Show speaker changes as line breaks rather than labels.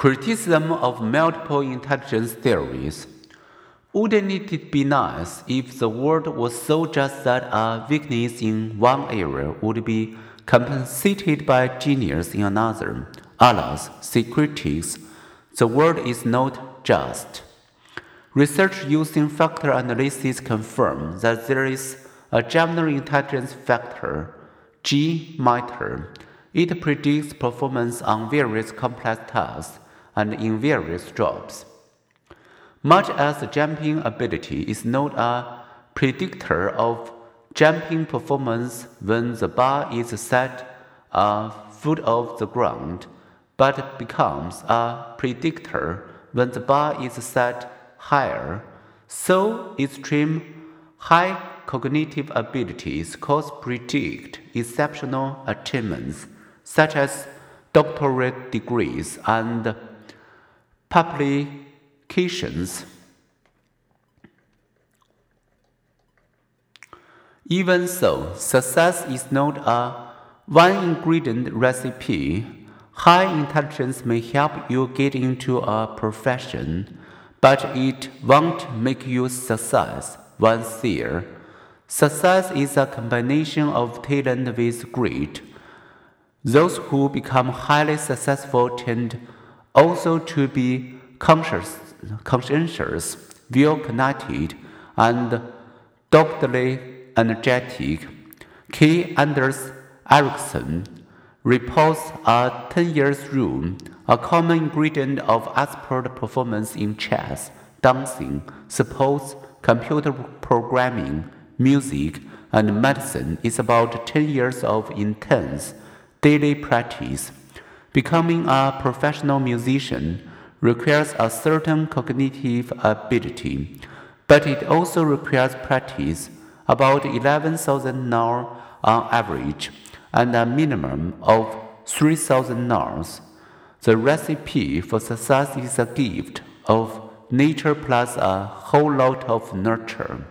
Criticism of multiple intelligence theories. Wouldn't it be nice if the world was so just that a weakness in one area would be compensated by genius in another? Alas, say critics, the world is not just. Research using factor analysis confirms that there is a general intelligence factor, G matter. It predicts performance on various complex tasks and in various jobs. Much as jumping ability is not a predictor of jumping performance when the bar is set a foot off the ground, but becomes a predictor when the bar is set higher, so extreme high cognitive abilities cause predict exceptional achievements, such as doctorate degrees and publications. Even so, success is not a one ingredient recipe. High intelligence may help you get into a profession, but it won't make you success once there. Success is a combination of talent with grit. Those who become highly successful tend also to be conscious, conscientious, well connected, and doggedly energetic. K. Anders Ericsson reports a 10 years rule, a common ingredient of expert performance in chess, dancing, sports, computer programming, music, and medicine is about 10 years of intense daily practice. Becoming a professional musician requires a certain cognitive ability, but it also requires practice, about 11,000 hours on average, and a minimum of 3,000 hours. The recipe for success is a gift of nature plus a whole lot of nurture.